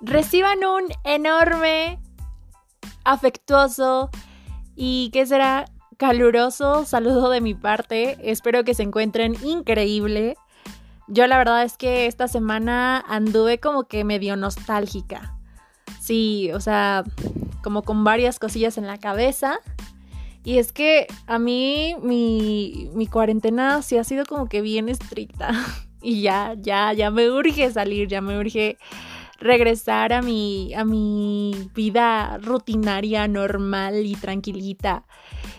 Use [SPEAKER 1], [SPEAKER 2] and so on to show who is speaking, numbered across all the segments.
[SPEAKER 1] reciban un enorme, afectuoso y que será caluroso saludo de mi parte. Espero que se encuentren increíble. Yo la verdad es que esta semana anduve como que medio nostálgica. Sí, o sea, como con varias cosillas en la cabeza. Y es que a mí mi, mi cuarentena sí ha sido como que bien estricta. Y ya, ya, ya me urge salir, ya me urge regresar a mi, a mi vida rutinaria, normal y tranquilita.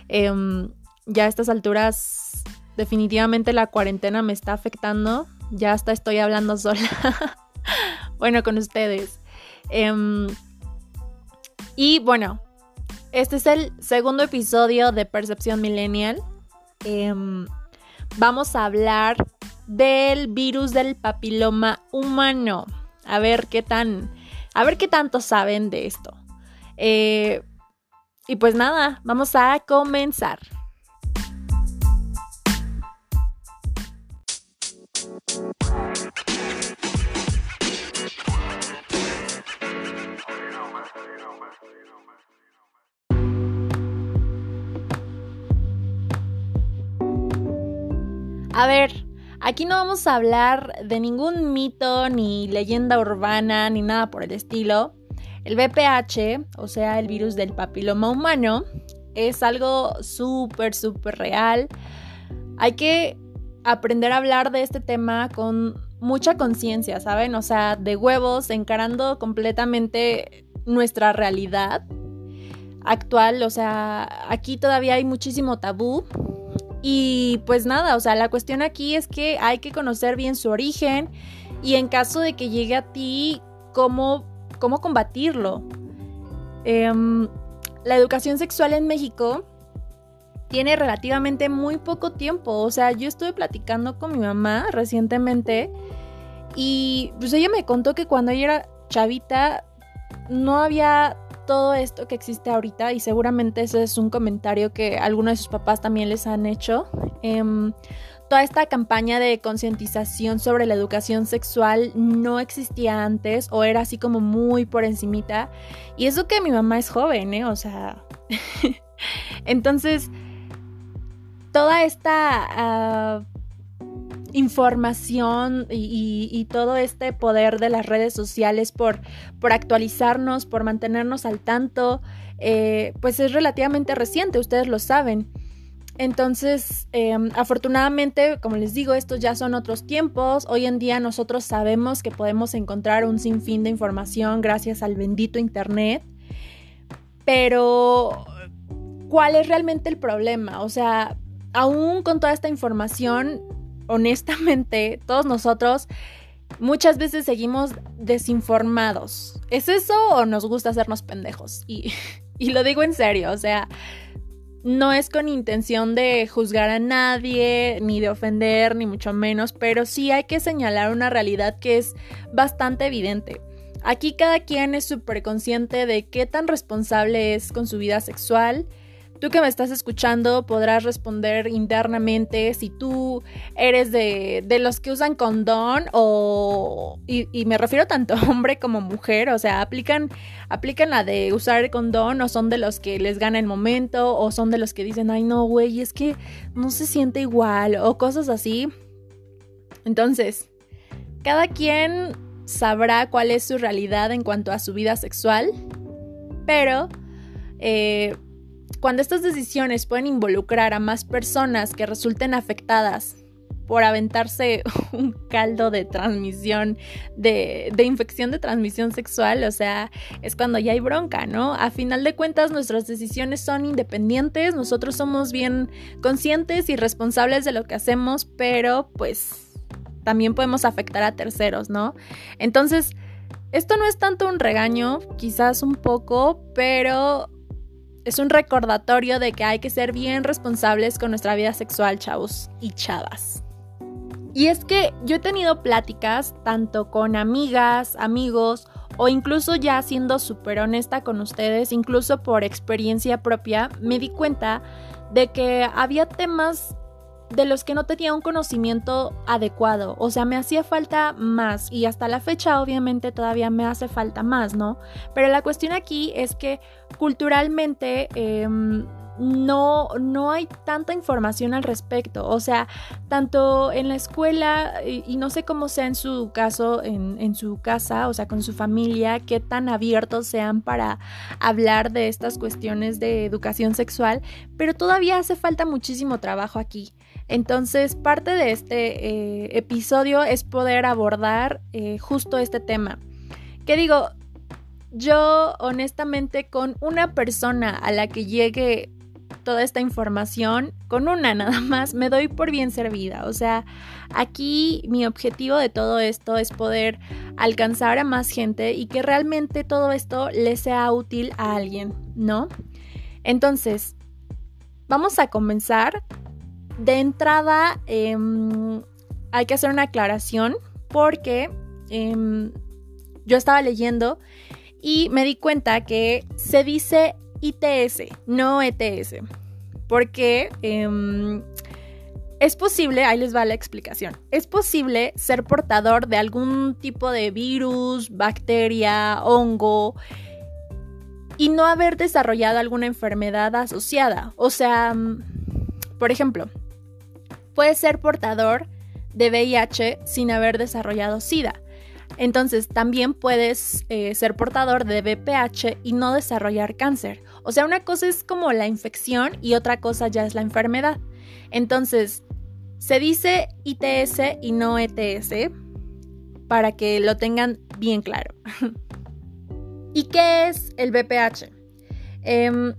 [SPEAKER 1] Em, ya a estas alturas, definitivamente la cuarentena me está afectando. Ya hasta estoy hablando sola. bueno, con ustedes. Em, y bueno, este es el segundo episodio de Percepción Millennial. Em, vamos a hablar del virus del papiloma humano. A ver qué tan, a ver qué tanto saben de esto. Eh, y pues nada, vamos a comenzar. A ver, aquí no vamos a hablar de ningún mito, ni leyenda urbana, ni nada por el estilo. El VPH, o sea, el virus del papiloma humano, es algo súper, súper real. Hay que aprender a hablar de este tema con mucha conciencia, ¿saben? O sea, de huevos, encarando completamente nuestra realidad actual. O sea, aquí todavía hay muchísimo tabú y pues nada, o sea, la cuestión aquí es que hay que conocer bien su origen y en caso de que llegue a ti, cómo, cómo combatirlo. Em, la educación sexual en México tiene relativamente muy poco tiempo. O sea, yo estuve platicando con mi mamá recientemente y pues ella me contó que cuando ella era chavita no había todo esto que existe ahorita y seguramente ese es un comentario que algunos de sus papás también les han hecho. Em, toda esta campaña de concientización sobre la educación sexual no existía antes o era así como muy por encimita. Y eso que mi mamá es joven, ¿eh? O sea... Entonces, toda esta... Información y, todo este poder de las redes sociales por, por actualizarnos, por mantenernos al tanto, eh, pues es relativamente reciente, ustedes lo saben. Entonces, em, afortunadamente, como les digo, estos ya son otros tiempos. Hoy en día nosotros sabemos que podemos encontrar un sinfín de información gracias al bendito Internet. Pero, ¿cuál es realmente el problema? O sea, aún con toda esta información, honestamente, todos nosotros muchas veces seguimos desinformados. ¿Es eso o nos gusta hacernos pendejos? Y, y lo digo en serio, o sea, no es con intención de juzgar a nadie, ni de ofender, ni mucho menos, pero sí hay que señalar una realidad que es bastante evidente. Aquí cada quien es súper consciente de qué tan responsable es con su vida sexual, Tú que me estás escuchando podrás responder internamente si tú eres de, los que usan condón o... Y, me refiero tanto hombre como mujer, o sea, aplican, aplican la de usar el condón o son de los que les gana el momento o son de los que dicen, ay no, güey, es que no se siente igual o cosas así. Entonces, cada quien sabrá cuál es su realidad en cuanto a su vida sexual, pero... Eh, cuando estas decisiones pueden involucrar a más personas que resulten afectadas por aventarse un caldo de transmisión, de, infección de transmisión sexual, o sea, es cuando ya hay bronca, ¿no? A final de cuentas, nuestras decisiones son independientes, nosotros somos bien conscientes y responsables de lo que hacemos, pero pues también podemos afectar a terceros, ¿no? Entonces, esto no es tanto un regaño, quizás un poco, pero es un recordatorio de que hay que ser bien responsables con nuestra vida sexual, chavos y chavas. Y es que yo he tenido pláticas tanto con amigas, amigos o incluso ya siendo súper honesta con ustedes, incluso por experiencia propia, me di cuenta de que había temas de los que no tenía un conocimiento adecuado. O sea, me hacía falta más y hasta la fecha obviamente todavía me hace falta más, ¿no? Pero la cuestión aquí es que culturalmente... Em, no, no hay tanta información al respecto. O sea, tanto en la escuela, y, no sé cómo sea en su caso, en, en, su casa, o sea, con su familia, qué tan abiertos sean para hablar de estas cuestiones de educación sexual, pero todavía hace falta muchísimo trabajo aquí. Entonces, parte de este eh, episodio es poder abordar eh, justo este tema. Que digo, yo honestamente con una persona a la que llegue toda esta información, con una nada más, me doy por bien servida. O sea, aquí mi objetivo de todo esto es poder alcanzar a más gente y que realmente todo esto le sea útil a alguien, ¿no? Entonces, vamos a comenzar de entrada, em, hay que hacer una aclaración porque em, yo estaba leyendo y me di cuenta que se dice ITS, no ETS. Porque em, es posible, ahí les va la explicación, es posible ser portador de algún tipo de virus, bacteria, hongo y no haber desarrollado alguna enfermedad asociada. O sea, por ejemplo, puede ser portador de VIH sin haber desarrollado SIDA. Entonces, también puedes eh, ser portador de VPH y no desarrollar cáncer. O sea, una cosa es como la infección y otra cosa ya es la enfermedad. Entonces, se dice ITS y no ETS para que lo tengan bien claro. ¿Y qué es el VPH? Em,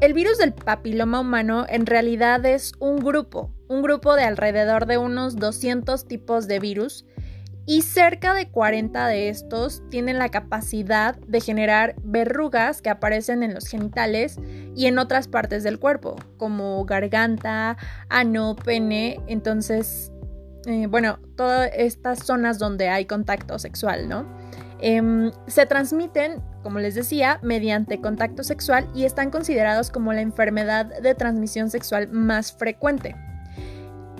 [SPEAKER 1] el virus del papiloma humano en realidad es un grupo, un grupo de alrededor de unos 200 tipos de virus y cerca de 40 de estos tienen la capacidad de generar verrugas que aparecen en los genitales y en otras partes del cuerpo, como garganta, ano, pene, entonces, eh, bueno, todas estas zonas donde hay contacto sexual, ¿no? Em, se transmiten, como les decía, mediante contacto sexual y están considerados como la enfermedad de transmisión sexual más frecuente.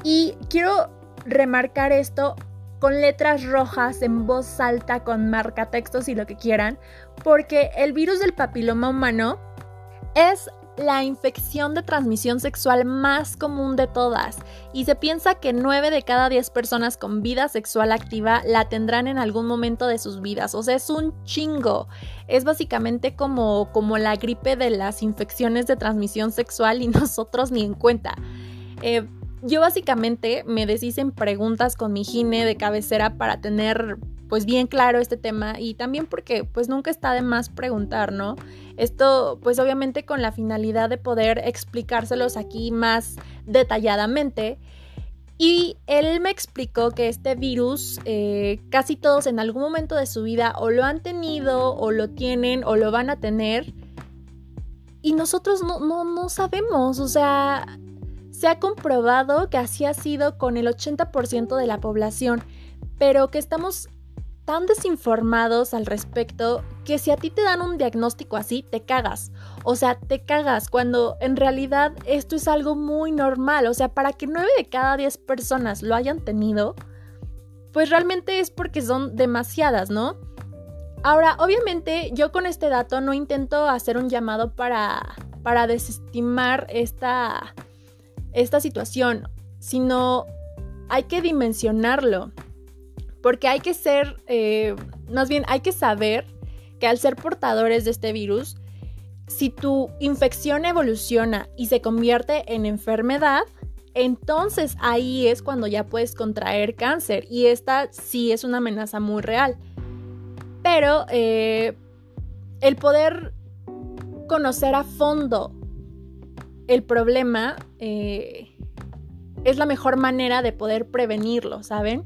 [SPEAKER 1] Y quiero remarcar esto con letras rojas, en voz alta, con marcatextos y lo que quieran, porque el virus del papiloma humano es la infección de transmisión sexual más común de todas y se piensa que 9 de cada 10 personas con vida sexual activa la tendrán en algún momento de sus vidas, o sea, es un chingo. Es básicamente como, como la gripe de las infecciones de transmisión sexual y nosotros ni en cuenta. Eh, yo básicamente me deshice en preguntas con mi gine de cabecera para tener pues bien claro este tema y también porque pues nunca está de más preguntar, ¿no? Esto pues obviamente con la finalidad de poder explicárselos aquí más detalladamente. Y él me explicó que este virus eh, casi todos en algún momento de su vida o lo han tenido o lo tienen o lo van a tener. Y nosotros no, no, no sabemos, o sea, se ha comprobado que así ha sido con el 80% de la población, pero que estamos tan desinformados al respecto que si a ti te dan un diagnóstico así, te cagas. O sea, te cagas cuando en realidad esto es algo muy normal. O sea, para que 9 de cada 10 personas lo hayan tenido, pues realmente es porque son demasiadas, ¿no? Ahora, obviamente yo con este dato no intento hacer un llamado para, para desestimar esta esta situación, sino hay que dimensionarlo, porque hay que ser, eh, más bien hay que saber que al ser portadores de este virus, si tu infección evoluciona y se convierte en enfermedad, entonces ahí es cuando ya puedes contraer cáncer y esta sí es una amenaza muy real. Pero eh, el poder conocer a fondo el problema eh, es la mejor manera de poder prevenirlo, ¿saben?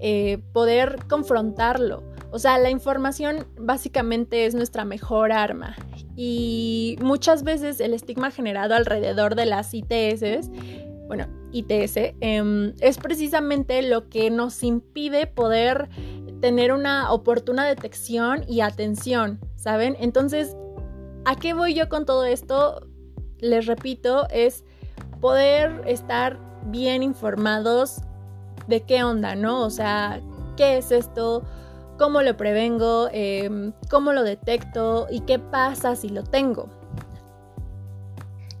[SPEAKER 1] Eh, poder confrontarlo. O sea, la información básicamente es nuestra mejor arma. Y muchas veces el estigma generado alrededor de las ITS, bueno, ITS, em, es precisamente lo que nos impide poder tener una oportuna detección y atención, ¿saben? Entonces, ¿a qué voy yo con todo esto? Les repito, es poder estar bien informados de qué onda, ¿no? O sea, ¿qué es esto? ¿Cómo lo prevengo? Em, ¿Cómo lo detecto? ¿Y qué pasa si lo tengo?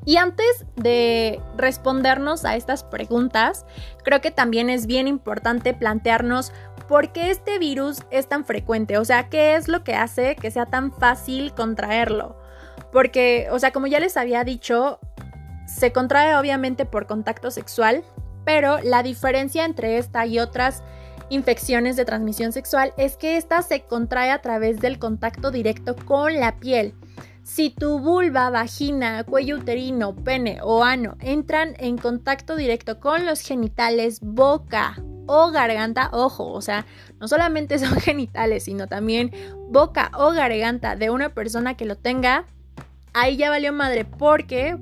[SPEAKER 1] Y antes de respondernos a estas preguntas, creo que también es bien importante plantearnos por qué este virus es tan frecuente, o sea, qué es lo que hace que sea tan fácil contraerlo. Porque, o sea, como ya les había dicho, se contrae obviamente por contacto sexual, pero la diferencia entre esta y otras infecciones de transmisión sexual es que esta se contrae a través del contacto directo con la piel. Si tu vulva, vagina, cuello uterino, pene o ano entran en contacto directo con los genitales, boca o garganta, ojo, o sea, no solamente son genitales, sino también boca o garganta de una persona que lo tenga, ahí ya valió madre porque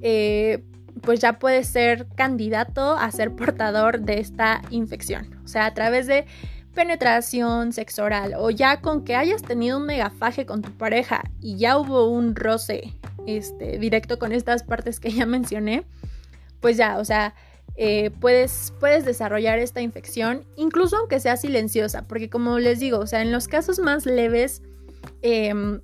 [SPEAKER 1] eh, pues ya puede ser candidato a ser portador de esta infección. O sea, a través de penetración, sexo oral o ya con que hayas tenido un megafaje con tu pareja y ya hubo un roce este, directo con estas partes que ya mencioné, pues ya, o sea, eh, puedes, puedes desarrollar esta infección, incluso aunque sea silenciosa, porque como les digo, o sea, en los casos más leves, em,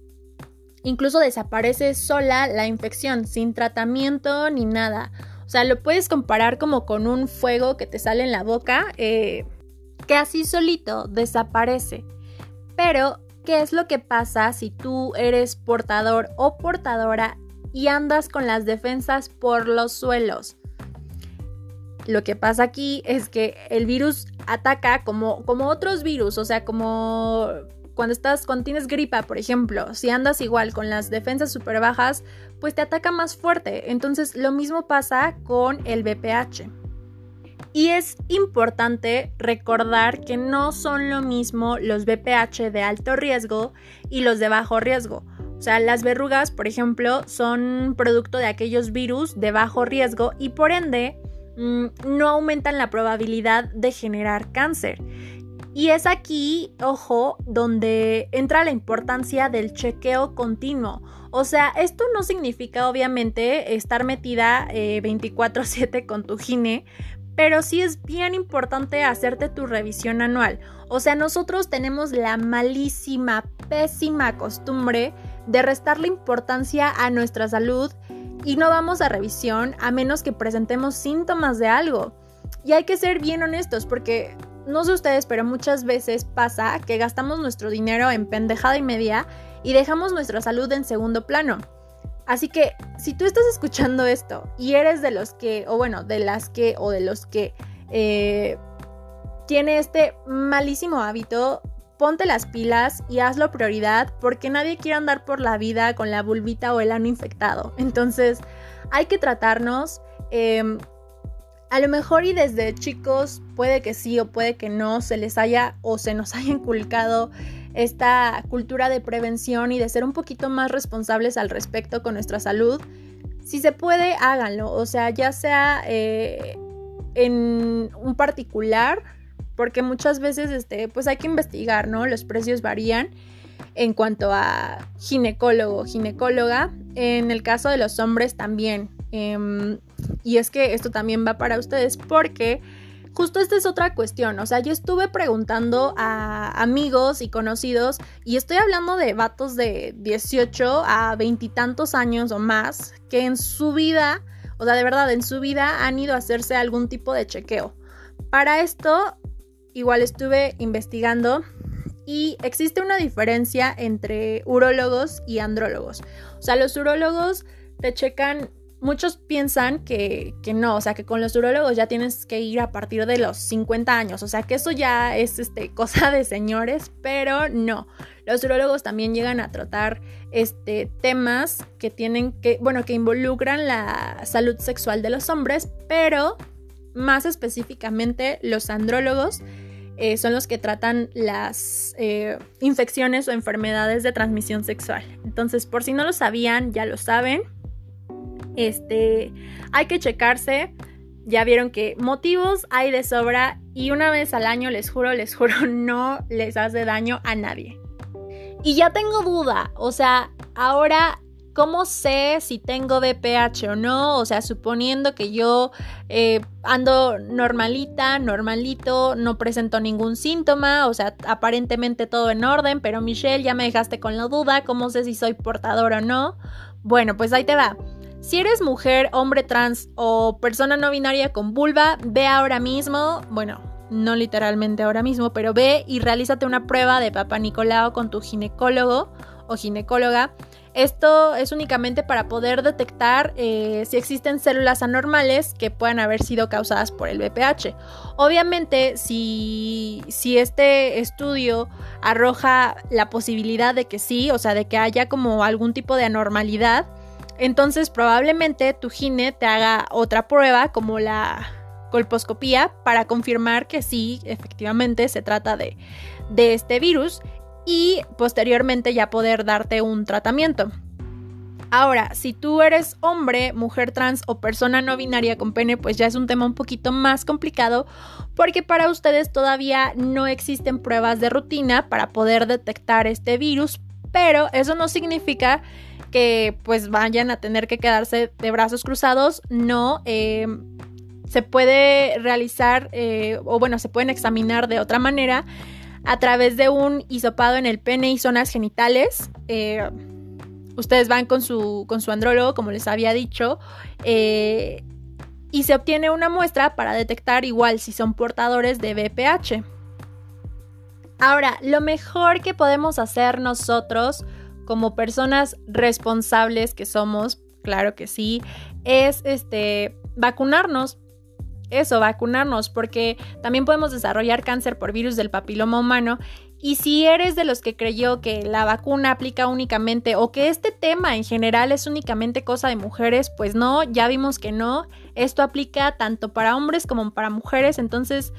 [SPEAKER 1] incluso desaparece sola la infección, sin tratamiento ni nada. O sea, lo puedes comparar como con un fuego que te sale en la boca. Eh, que así solito desaparece. Pero, ¿qué es lo que pasa si tú eres portador o portadora y andas con las defensas por los suelos? Lo que pasa aquí es que el virus ataca como, como otros virus, o sea, como cuando estás, cuando tienes gripa, por ejemplo, si andas igual con las defensas súper bajas, pues te ataca más fuerte. Entonces, lo mismo pasa con el BPH. Y es importante recordar que no son lo mismo los BPH de alto riesgo y los de bajo riesgo. O sea, las verrugas, por ejemplo, son producto de aquellos virus de bajo riesgo y por ende mm, no aumentan la probabilidad de generar cáncer. Y es aquí, ojo, donde entra la importancia del chequeo continuo. O sea, esto no significa obviamente estar metida 24/7 eh, con tu gine, pero sí es bien importante hacerte tu revisión anual. O sea, nosotros tenemos la malísima, pésima costumbre de restarle importancia a nuestra salud y no vamos a revisión a menos que presentemos síntomas de algo. Y hay que ser bien honestos porque no sé ustedes, pero muchas veces pasa que gastamos nuestro dinero en pendejada y media y dejamos nuestra salud en segundo plano. Así que si tú estás escuchando esto y eres de los que, o bueno, de las que, o de los que eh, tiene este malísimo hábito, ponte las pilas y hazlo prioridad porque nadie quiere andar por la vida con la bulbita o el ano infectado. Entonces hay que tratarnos. Em, a lo mejor y desde chicos puede que sí o puede que no se les haya o se nos haya inculcado esta cultura de prevención y de ser un poquito más responsables al respecto con nuestra salud. Si se puede, háganlo. O sea, ya sea eh, en un particular, porque muchas veces este, pues hay que investigar, ¿no? Los precios varían en cuanto a ginecólogo, ginecóloga. En el caso de los hombres también. Em, y es que esto también va para ustedes porque justo esta es otra cuestión, o sea, yo estuve preguntando a amigos y conocidos y estoy hablando de vatos de 18 a veintitantos años o más que en su vida, o sea, de verdad, en su vida han ido a hacerse algún tipo de chequeo. Para esto, igual estuve investigando y existe una diferencia entre urólogos y andrólogos. O sea, los urólogos te checan muchos piensan que, no, o sea, que con los urólogos ya tienes que ir a partir de los 50 años, o sea, que eso ya es este, cosa de señores, pero no. Los urólogos también llegan a tratar este, temas que tienen que, bueno, que involucran la salud sexual de los hombres, pero más específicamente los andrólogos. Eh, son los que tratan las eh, infecciones o enfermedades de transmisión sexual. Entonces, por si no lo sabían, ya lo saben. Este, hay que checarse. Ya vieron que motivos hay de sobra y una vez al año, les juro, les juro, no les hace daño a nadie. Y ya tengo duda, o sea, ahora ¿Cómo sé si tengo BPH o no? O sea, suponiendo que yo eh, ando normalita, normalito, no presento ningún síntoma, o sea, aparentemente todo en orden, pero Michelle, ya me dejaste con la duda, ¿cómo sé si soy portador o no? Bueno, pues ahí te va. Si eres mujer, hombre trans o persona no binaria con vulva, ve ahora mismo, bueno, no literalmente ahora mismo, pero ve y realízate una prueba de Papa Nicolau con tu ginecólogo o ginecóloga. Esto es únicamente para poder detectar eh, si existen células anormales que puedan haber sido causadas por el BPH. Obviamente, si, si este estudio arroja la posibilidad de que sí, o sea, de que haya como algún tipo de anormalidad, entonces probablemente tu gine te haga otra prueba como la colposcopía para confirmar que sí, efectivamente se trata de, de este virus y posteriormente ya poder darte un tratamiento. Ahora, si tú eres hombre, mujer trans o persona no binaria con pene, pues ya es un tema un poquito más complicado porque para ustedes todavía no existen pruebas de rutina para poder detectar este virus, pero eso no significa que pues vayan a tener que quedarse de brazos cruzados, no. Eh, se puede realizar eh, o bueno, se pueden examinar de otra manera a través de un hisopado en el pene y zonas genitales. Eh, ustedes van con su, con su andrólogo, como les había dicho, y se obtiene una muestra para detectar igual si son portadores de BPH. Ahora, lo mejor que podemos hacer nosotros como personas responsables que somos, claro que sí, es este vacunarnos eso, vacunarnos, porque también podemos desarrollar cáncer por virus del papiloma humano. Y si eres de los que creyó que la vacuna aplica únicamente o que este tema en general es únicamente cosa de mujeres, pues no, ya vimos que no. Esto aplica tanto para hombres como para mujeres. Entonces,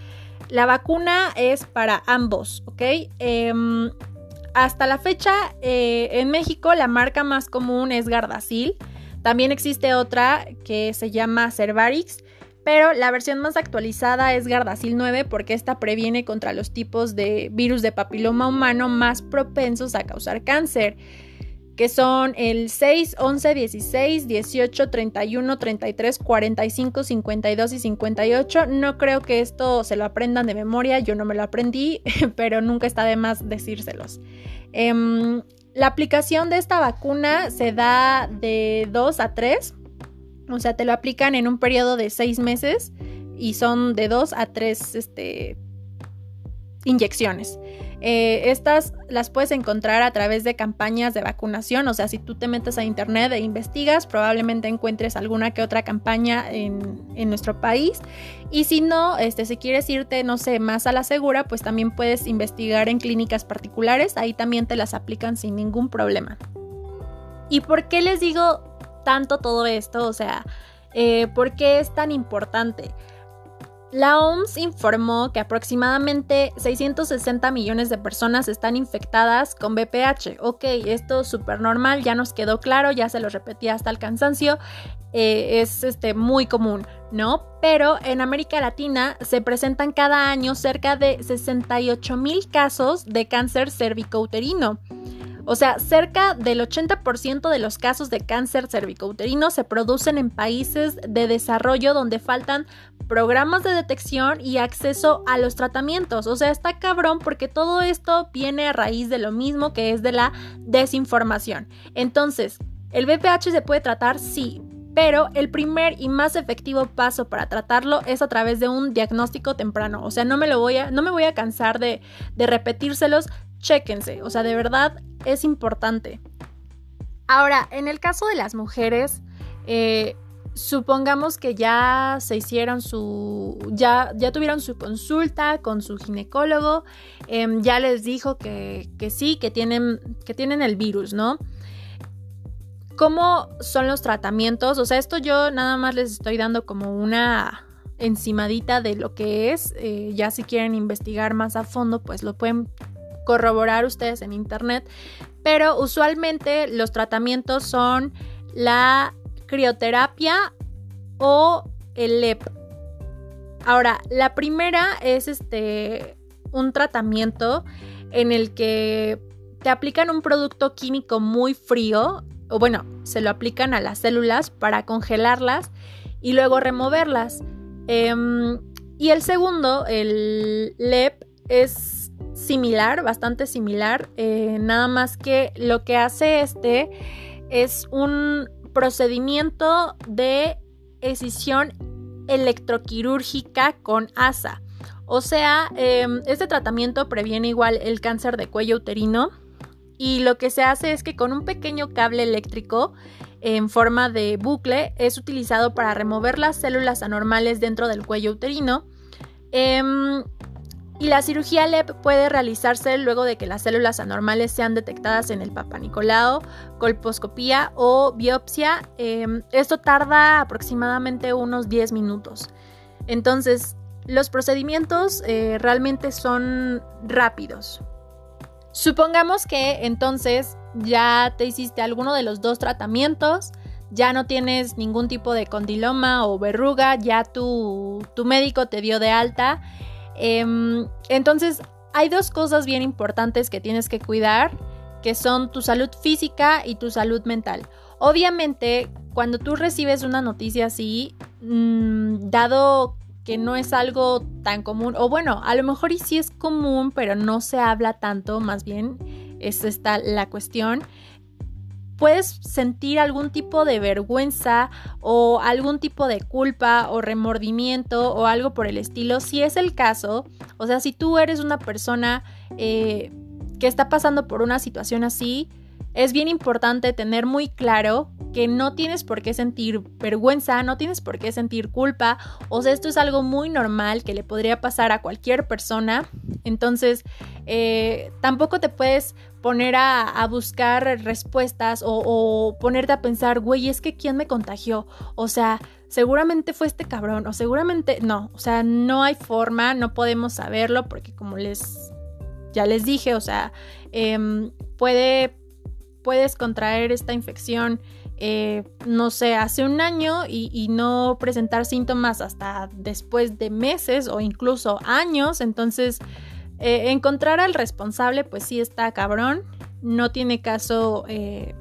[SPEAKER 1] la vacuna es para ambos, ¿ok? Em, hasta la fecha, eh, en México la marca más común es Gardasil. También existe otra que se llama Cervarix pero la versión más actualizada es Gardasil 9 porque esta previene contra los tipos de virus de papiloma humano más propensos a causar cáncer, que son el 6, 11, 16, 18, 31, 33, 45, 52 y 58. No creo que esto se lo aprendan de memoria, yo no me lo aprendí, pero nunca está de más decírselos. Em, la aplicación de esta vacuna se da de 2 a 3 o sea, te lo aplican en un periodo de seis meses y son de dos a tres este, inyecciones. Eh, estas las puedes encontrar a través de campañas de vacunación, o sea, si tú te metes a internet e investigas, probablemente encuentres alguna que otra campaña en, en, nuestro país. Y si no, este, si quieres irte, no sé, más a la segura, pues también puedes investigar en clínicas particulares, ahí también te las aplican sin ningún problema. ¿Y por qué les digo tanto todo esto? O sea, eh, ¿por qué es tan importante? La OMS informó que aproximadamente 660 millones de personas están infectadas con BPH. Ok, esto es súper normal, ya nos quedó claro, ya se lo repetí hasta el cansancio, eh, es este, muy común, ¿no? Pero en América Latina se presentan cada año cerca de 68 mil casos de cáncer cervicouterino. O sea, cerca del 80% de los casos de cáncer cervicouterino se producen en países de desarrollo donde faltan programas de detección y acceso a los tratamientos. O sea, está cabrón porque todo esto viene a raíz de lo mismo que es de la desinformación. Entonces, ¿el VPH se puede tratar? Sí, pero el primer y más efectivo paso para tratarlo es a través de un diagnóstico temprano. O sea, no me lo voy a, no me voy a cansar de, de repetírselos chéquense, o sea, de verdad es importante. Ahora, en el caso de las mujeres, eh, supongamos que ya se hicieron su, ya, ya tuvieron su consulta con su ginecólogo, em, ya les dijo que, que sí, que tienen, que tienen el virus, ¿no? ¿Cómo son los tratamientos? O sea, esto yo nada más les estoy dando como una encimadita de lo que es. Eh, ya si quieren investigar más a fondo, pues lo pueden corroborar ustedes en internet, pero usualmente los tratamientos son la crioterapia o el LEP. Ahora, la primera es este un tratamiento en el que te aplican un producto químico muy frío, o bueno, se lo aplican a las células para congelarlas y luego removerlas. Em, y el segundo, el LEP, es similar, bastante similar, eh, nada más que lo que hace este es un procedimiento de escisión electroquirúrgica con ASA. O sea, em, este tratamiento previene igual el cáncer de cuello uterino y lo que se hace es que con un pequeño cable eléctrico en forma de bucle es utilizado para remover las células anormales dentro del cuello uterino. Em, y la cirugía LEP puede realizarse luego de que las células anormales sean detectadas en el papanicolao, colposcopía o biopsia. Em, esto tarda aproximadamente unos 10 minutos. Entonces, los procedimientos eh, realmente son rápidos. Supongamos que entonces ya te hiciste alguno de los dos tratamientos, ya no tienes ningún tipo de condiloma o verruga, ya tu, tu médico te dio de alta Em, entonces, hay dos cosas bien importantes que tienes que cuidar, que son tu salud física y tu salud mental. Obviamente, cuando tú recibes una noticia así, mm, dado que no es algo tan común, o bueno, a lo mejor y sí es común, pero no se habla tanto, más bien es esta la cuestión puedes sentir algún tipo de vergüenza o algún tipo de culpa o remordimiento o algo por el estilo. Si es el caso, o sea, si tú eres una persona eh, que está pasando por una situación así, es bien importante tener muy claro que no tienes por qué sentir vergüenza, no tienes por qué sentir culpa, o sea, esto es algo muy normal que le podría pasar a cualquier persona, entonces eh, tampoco te puedes poner a, buscar respuestas o, ponerte a pensar, güey, es que quién me contagió, o sea, seguramente fue este cabrón, o seguramente no, o sea, no hay forma, no podemos saberlo porque como les, ya les dije, o sea, em, puede, puedes contraer esta infección eh, no sé, hace un año y, no presentar síntomas hasta después de meses o incluso años. Entonces, eh, encontrar al responsable, pues sí está cabrón. No tiene caso, eh,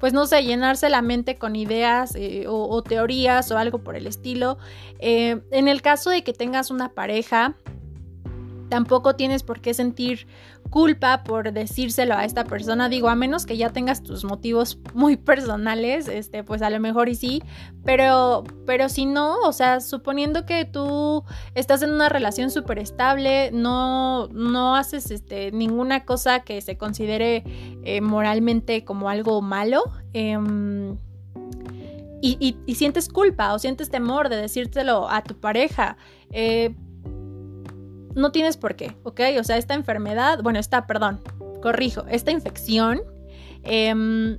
[SPEAKER 1] pues no sé, llenarse la mente con ideas o, o, teorías o algo por el estilo. en el caso de que tengas una pareja, Tampoco tienes por qué sentir culpa por decírselo a esta persona. Digo, a menos que ya tengas tus motivos muy personales, este, pues a lo mejor y sí. Pero, pero si no, o sea, suponiendo que tú estás en una relación súper estable, no, no haces este, ninguna cosa que se considere eh, moralmente como algo malo. Em, y, y, sientes culpa o sientes temor de decírtelo a tu pareja. Eh, no tienes por qué, ¿ok? O sea, esta enfermedad, bueno, esta, perdón, corrijo, esta infección, em,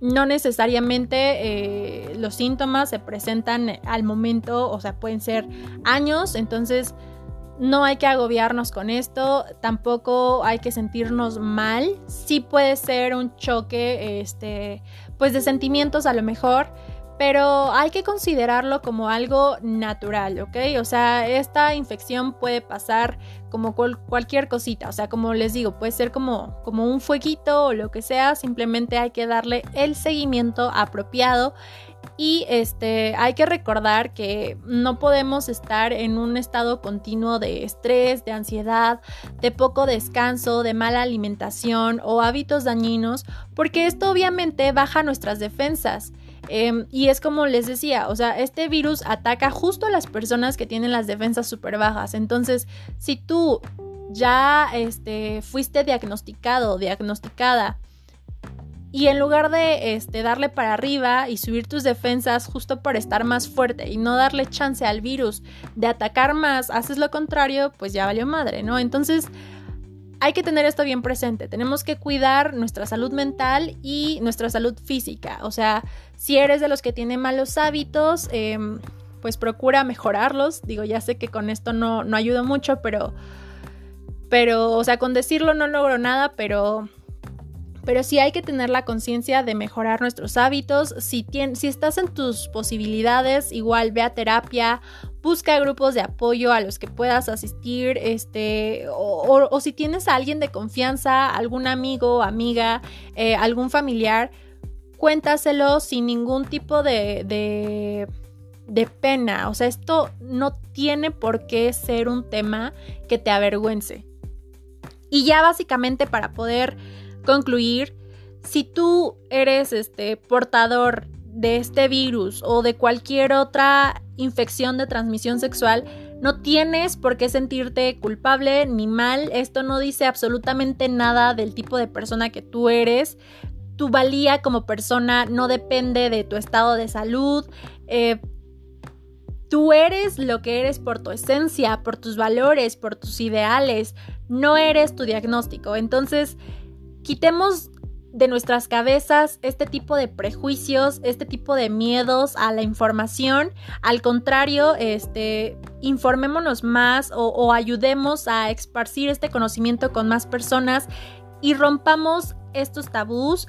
[SPEAKER 1] no necesariamente eh, los síntomas se presentan al momento, o sea, pueden ser años, entonces no hay que agobiarnos con esto, tampoco hay que sentirnos mal, sí puede ser un choque, este, pues de sentimientos a lo mejor, pero hay que considerarlo como algo natural, ¿ok? O sea, esta infección puede pasar como cualquier cosita, o sea, como les digo, puede ser como, como un fueguito o lo que sea, simplemente hay que darle el seguimiento apropiado y este, hay que recordar que no podemos estar en un estado continuo de estrés, de ansiedad, de poco descanso, de mala alimentación o hábitos dañinos, porque esto obviamente baja nuestras defensas. Em, y es como les decía, o sea, este virus ataca justo a las personas que tienen las defensas súper bajas. Entonces, si tú ya este, fuiste diagnosticado diagnosticada y en lugar de este, darle para arriba y subir tus defensas justo por estar más fuerte y no darle chance al virus de atacar más, haces lo contrario, pues ya valió madre, ¿no? Entonces, hay que tener esto bien presente. Tenemos que cuidar nuestra salud mental y nuestra salud física. O sea, si eres de los que tienen malos hábitos, em, pues procura mejorarlos. Digo, ya sé que con esto no, no ayuda mucho, pero, pero, o sea, con decirlo no logro nada, pero pero sí hay que tener la conciencia de mejorar nuestros hábitos. Si, si estás en tus posibilidades, igual ve a terapia, busca grupos de apoyo a los que puedas asistir, este, o, si tienes a alguien de confianza, algún amigo, amiga, eh, algún familiar, cuéntaselo sin ningún tipo de, de, de pena. O sea, esto no tiene por qué ser un tema que te avergüence. Y ya básicamente para poder concluir, si tú eres este portador de este virus o de cualquier otra infección de transmisión sexual, no tienes por qué sentirte culpable ni mal. Esto no dice absolutamente nada del tipo de persona que tú eres. Tu valía como persona no depende de tu estado de salud. Eh, tú eres lo que eres por tu esencia, por tus valores, por tus ideales. No eres tu diagnóstico. Entonces, quitemos de nuestras cabezas este tipo de prejuicios, este tipo de miedos a la información. Al contrario, este, informémonos más o, ayudemos a esparcir este conocimiento con más personas y rompamos estos tabús.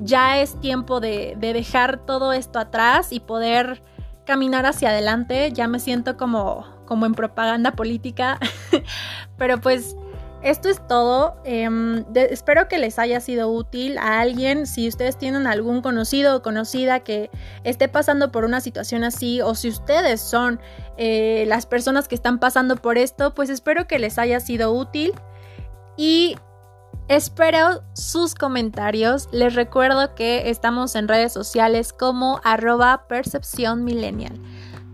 [SPEAKER 1] Ya es tiempo de, de dejar todo esto atrás y poder caminar hacia adelante. Ya me siento como, como en propaganda política, pero pues esto es todo. Em, espero que les haya sido útil a alguien. Si ustedes tienen algún conocido o conocida que esté pasando por una situación así, o si ustedes son eh, las personas que están pasando por esto, pues espero que les haya sido útil. Y espero sus comentarios. Les recuerdo que estamos en redes sociales como arroba percepción.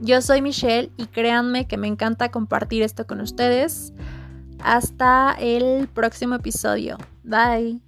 [SPEAKER 1] Yo soy Michelle y créanme que me encanta compartir esto con ustedes. Hasta el próximo episodio. Bye.